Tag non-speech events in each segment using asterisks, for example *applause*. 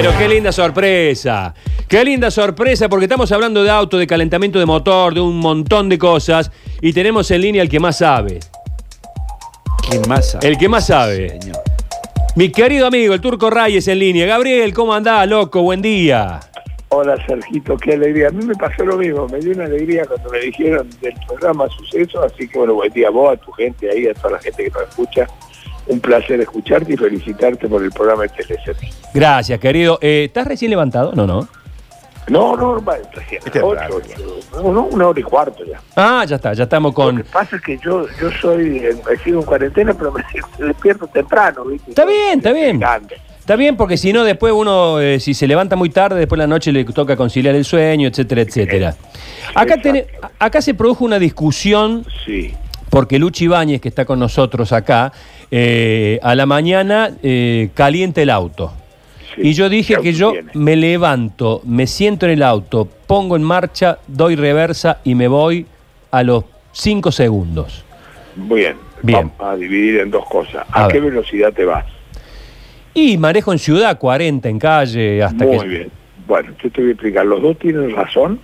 Pero qué linda sorpresa. Qué linda sorpresa porque estamos hablando de auto, de calentamiento de motor, de un montón de cosas y tenemos en línea el que más sabe. ¿Quién más sabe? El que más sabe. Señor. Mi querido amigo, el Turco Reyes en línea. Gabriel, ¿cómo andás, loco? Buen día. Hola Sergito, qué alegría. A mí me pasó lo mismo, me dio una alegría cuando me dijeron del programa Suceso, así que bueno, buen día a vos, a tu gente ahí, a toda la gente que nos escucha. Un placer escucharte y felicitarte por el programa de Telesergio. Gracias, querido. Eh, ¿Estás recién levantado? No, no. No, no, recién, Este es ocho, no, una hora y cuarto ya. Ah, ya está, ya estamos Lo con... que pasa es que yo, yo soy, eh, sigo en cuarentena, pero *laughs* me despierto temprano, ¿viste? Está bien, está bien. Grande. Está bien, porque si no, después uno, eh, si se levanta muy tarde, después de la noche le toca conciliar el sueño, etcétera, etcétera. Acá, tiene- acá se produjo una discusión Sí, porque Luchi Ibáñez, que está con nosotros acá, eh, a la mañana eh, calienta el auto. sí. Y yo dije ¿Qué que yo tiene? me levanto, me siento en el auto, pongo en marcha, doy reversa y me voy a los 5 segundos. Bien, Bien. vamos a dividir en dos cosas. ¿A, A qué ver. velocidad te vas? Y manejo en ciudad, 40 en calle, hasta Muy que... bien. Bueno, yo te voy a explicar. Los dos tienen razón.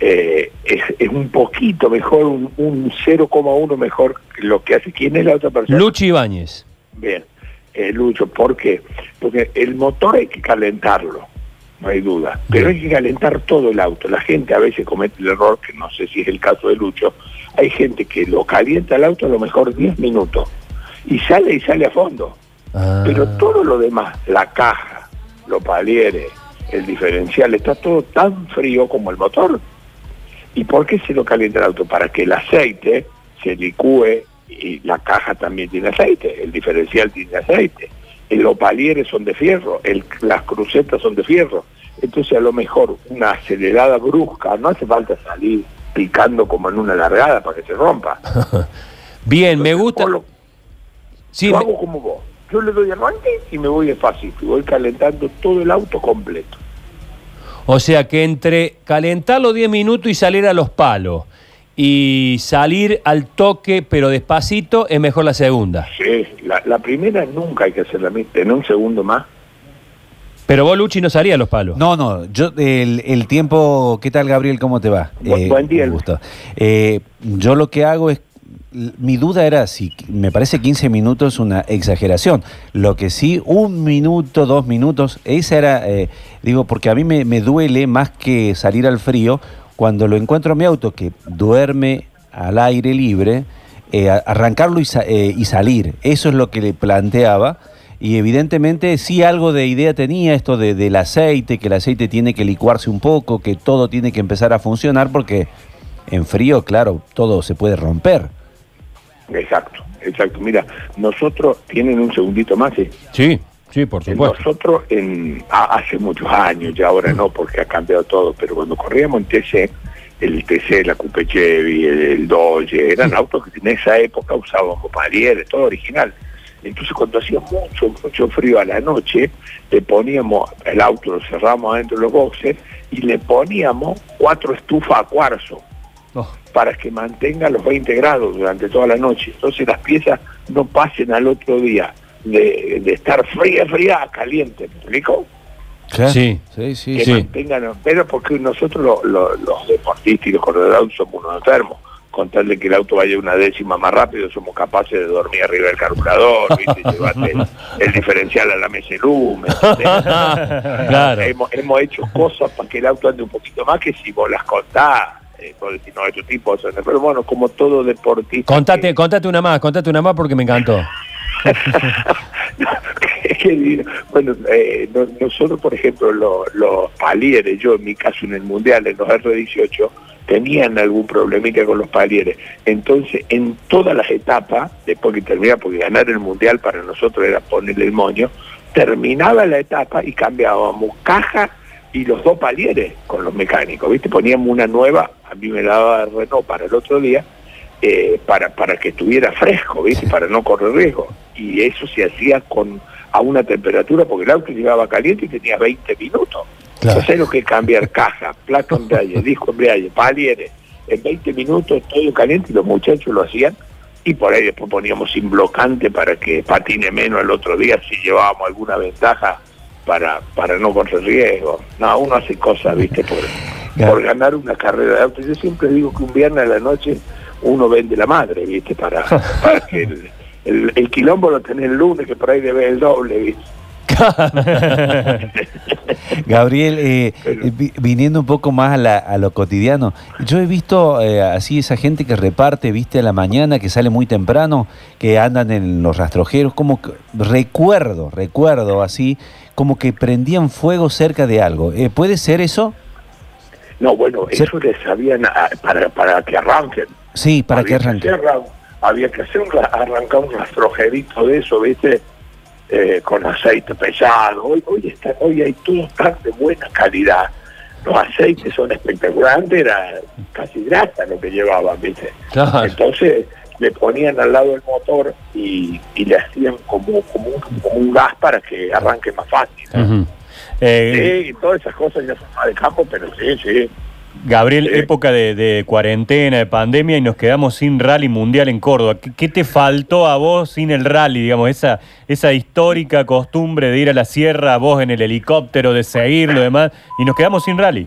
Eh, es, es un poquito mejor, un, un 0,1 mejor que lo que hace. ¿Quién es la otra persona? Luchi Ibáñez. Bien, eh, Lucho. ¿Por qué? Porque el motor hay que calentarlo, no hay duda. Pero hay que calentar todo el auto. La gente a veces comete el error, que no sé si es el caso de Lucho. Hay gente que lo calienta el auto a lo mejor 10 minutos y sale y sale a fondo. Ah. Pero todo lo demás, la caja, los palieres, el diferencial, está todo tan frío como el motor. ¿Y por qué se lo calienta el auto? Para que el aceite se licúe y la caja también tiene aceite, el diferencial tiene aceite, los palieres son de fierro, el- las crucetas son de fierro. Entonces a lo mejor una acelerada brusca, no hace falta salir picando como en una largada para que se rompa. *laughs* Bien, me gusta... lo- Sí, me- hago como vos. Yo le doy arranque y me voy despacito. Y voy calentando todo el auto completo. O sea que entre calentar los 10 minutos y salir a los palos y salir al toque pero despacito es mejor la segunda. Sí, la, la primera nunca hay que hacerla en un segundo más. Pero vos, Luchi, no salía a los palos. No, no, yo el, el tiempo, ¿qué tal Gabriel? ¿Cómo te va? Bu- buen día, un Luis. gusto. Eh, yo lo que hago es, mi duda era si me parece 15 minutos una exageración. Lo que sí, un minuto, dos minutos, esa era, eh, digo, porque a mí me, me duele más que salir al frío cuando lo encuentro en mi auto que duerme al aire libre, eh, arrancarlo eh, y salir. Eso es lo que le planteaba. Y evidentemente sí algo de idea tenía esto de, del aceite, que el aceite tiene que licuarse un poco, que todo tiene que empezar a funcionar porque en frío, claro, todo se puede romper. Exacto, exacto. Mira, nosotros, tienen un segundito más, ¿sí? Sí, sí, por supuesto. Nosotros en, hace muchos años, ya ahora no, porque ha cambiado todo, pero cuando corríamos en TC, el TC, la Coupe Chevy, el, el Dodge, eran autos que en esa época usábamos palieres, todo original. Entonces cuando hacía mucho, mucho frío a la noche, le poníamos el auto, lo cerramos adentro de los boxes y le poníamos cuatro estufas a cuarzo Oh, para que mantenga los 20 grados durante toda la noche. Entonces las piezas no pasen al otro día de, de estar fría, fría a caliente. ¿Me explico? Sí. sí, sí. que sí. mantengan, pero porque nosotros lo- lo- los deportistas y los corredores somos unos enfermos. Con tal de que el auto vaya una décima más rápido, somos capaces de dormir arriba del carburador, el, *laughs* el diferencial a la mesa de *laughs* hemos, hemos hecho cosas para que el auto ande un poquito más que si vos las contás, eh, no, son... Pero bueno, como todo deportista... Contate, que- contate una más, contate una más porque me encantó. *laughs* Bueno, eh, no- nosotros, por ejemplo, lo- los palieres, yo en mi caso en el Mundial, en los R18, tenían algún problemita con los palieres. Entonces, en todas las etapas, después que terminaba, porque ganar el Mundial para nosotros era ponerle el moño, terminaba la etapa y cambiábamos caja y los dos palieres con los mecánicos, ¿viste? Poníamos una nueva, a mí me daba Renault para el otro día, eh, para, para que estuviera fresco, ¿viste? Para no correr riesgo. Y eso se hacía con a una temperatura, porque el auto llegaba caliente y tenía 20 minutos. Claro. Entonces lo que es cambiar caja, plato embrague, *laughs* disco embrague, palieres, en 20 minutos todo caliente y los muchachos lo hacían y por ahí después poníamos sin blocante para que patine menos el otro día si llevábamos alguna ventaja para, para no correr riesgo. No, uno hace cosas, viste, por, Claro. por ganar una carrera de auto. Yo siempre digo que un viernes a la noche uno vende la madre, viste, para, *laughs* para que el, el, el quilombo lo tenés el lunes, que por ahí debe el doble, viste. *laughs* Gabriel, eh, Pero- viniendo un poco más a, la- a lo cotidiano, yo he visto eh, así esa gente que reparte, viste, a la mañana, que sale muy temprano, que andan en los rastrojeros, como que, recuerdo, recuerdo así, como que prendían fuego cerca de algo. Eh, ¿Puede ser eso? No, bueno, Sí. eso les sabían ah, para, para que arranquen. Sí, para que Había arranque. hacer ra- había que hacer un, ra- arrancar un rastrojerito de eso, ¿viste? Eh, con aceite pesado. Hoy, hoy, está, hoy hay todo tan de buena calidad. Los aceites son espectaculares. Antes era casi grasa lo que llevaban, ¿viste? Claro. Entonces le ponían al lado del motor y, y le hacían como, como, un, como un gas para que arranque más fácil. Eh, Sí, y todas esas cosas ya son más de campo, pero sí, sí. Gabriel, Sí. época de, de cuarentena, de pandemia y nos quedamos sin rally mundial en Córdoba. ¿Qué, qué te faltó a vos sin el rally, digamos, esa, esa histórica costumbre de ir a la sierra, vos en el helicóptero, de seguirlo y demás, y nos quedamos sin rally?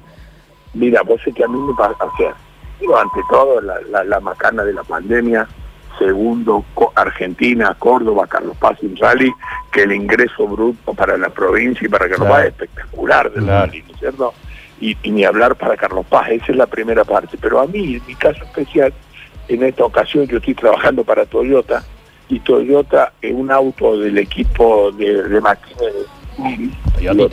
Mira, vos sé que a mí me pasa, o sea, digo, ante todo la, la, la macana de la pandemia, segundo Argentina, Córdoba, Carlos Paz y Rally, que el ingreso bruto para la provincia y para Carlos Claro. Paz es espectacular del Claro. Rally, ¿no es cierto? Y, y ni hablar para Carlos Paz, esa es la primera parte. Pero a mí, en mi caso especial, en esta ocasión yo estoy trabajando para Toyota y Toyota es un auto del equipo de, de Martínez lo,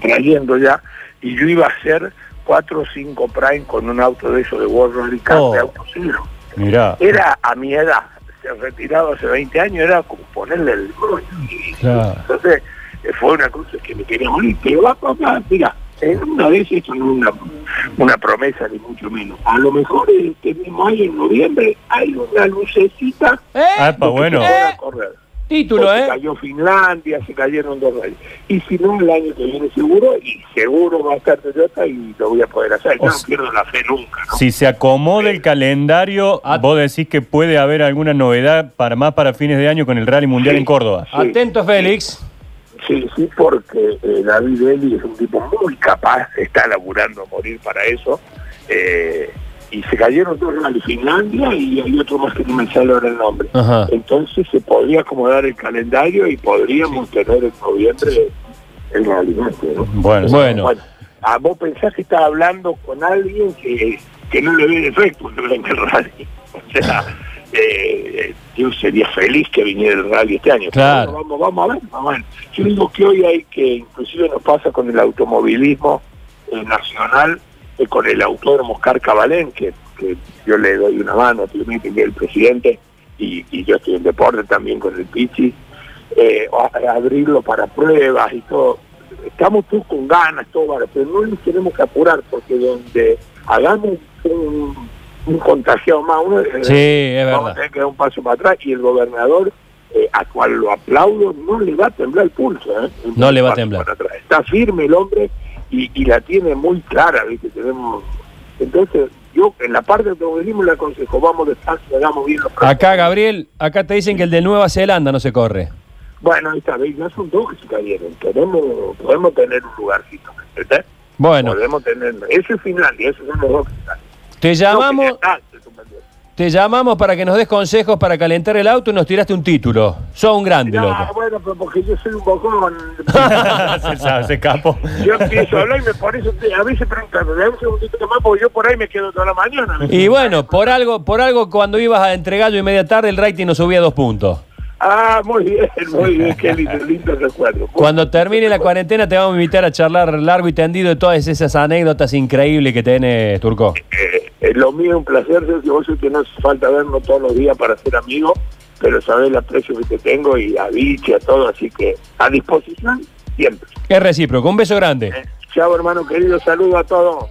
trayendo ya y yo iba a hacer 4 o 5 Prime con un auto de eso de World Rally Cup Oh. de auto cero. Mirá. Era a mi edad, se ha retirado hace 20 años, era como ponerle el Claro. Entonces eh, fue una cosa que me quería morir, pero va papá, mira, en una vez esto no es una, una promesa ni mucho menos. A lo mejor este mismo año, en noviembre, hay una lucecita Ah, de que bueno. pueda correr. Título, se ¿eh? cayó Finlandia, se cayeron dos reyes. Y si no, el año que viene seguro, y seguro va a estar Toyota y lo voy a poder hacer. Yo O no sea- pierdo la fe nunca, ¿no? Si se acomoda el calendario, Ah. vos decís que puede haber alguna novedad para más para fines de año con el rally mundial Sí. en Córdoba. Sí. Atento, Félix. Sí, sí, porque eh, David Eli es un tipo muy capaz, está laburando a morir para eso. eh, y se cayeron dos rally Finlandia y hay otro más que no me sale ahora el nombre. Ajá. Entonces se podría acomodar el calendario y podríamos tener en noviembre el rally. ¿no? Bueno, Bueno. a vos pensás que estás hablando con alguien que, que no le ve defecto en el rally. O sea, *laughs* eh, yo sería feliz que viniera el rally este año. Claro. Pero vamos, vamos a ver, vamos a ver. Yo digo que hoy hay que, inclusive nos pasa con el automovilismo eh, nacional, eh, con el autódromo Oscar Cabalén, que, que yo le doy una mano, que es el presidente, y, y yo estoy en deporte también con el Pichi, eh, a- abrirlo para pruebas y todo. Estamos todos con ganas, todo, pero no nos tenemos que apurar, porque donde hagamos un, un contagiado más, uno, eh, Sí, es vamos a verdad. tener que dar un paso para atrás y el gobernador, eh, a cual lo aplaudo, no le va a temblar el pulso. ¿eh? No le va a temblar. Está firme el hombre y, y la tiene muy clara, ¿viste? Tenemos... Entonces, yo en la parte del automovilismo le aconsejo, vamos despacio, hagamos bien los Acá, Gabriel, acá te dicen que el de Nueva Zelanda no se corre. Bueno, ahí está, ya son dos que se cayeron. Tenemos, podemos tener un lugarcito, ¿entendés? Bueno, Podemos tener... Eso es Finlandia, esos son los dos que están. te llamamos, No, te llamamos para que nos des consejos para calentar el auto y nos tiraste un título. Sos un grande, No, loco. bueno, pero porque yo soy un bocón. *laughs* se, sabe, se escapó. Yo empiezo a hablar y me te- a veces preguntan, ¿me da un segundito más? Porque yo por ahí me quedo toda la mañana. Y bueno, por algo, por algo cuando ibas a entre gallo y media tarde el rating nos subía dos puntos. Ah, muy bien, muy bien, qué lindo, lindo recuerdo. Cuando termine la cuarentena te vamos a invitar a charlar largo y tendido de todas esas anécdotas increíbles que tenés, Turco. Eh, eh, lo mío es un placer, Sergio, vos sé que no hace falta vernos todos los días para ser amigos, pero sabés el aprecio que te tengo y a Vichy, a todo, así que a disposición siempre. Es recíproco. Un beso grande. Eh, Chao, hermano querido, saludo a todos.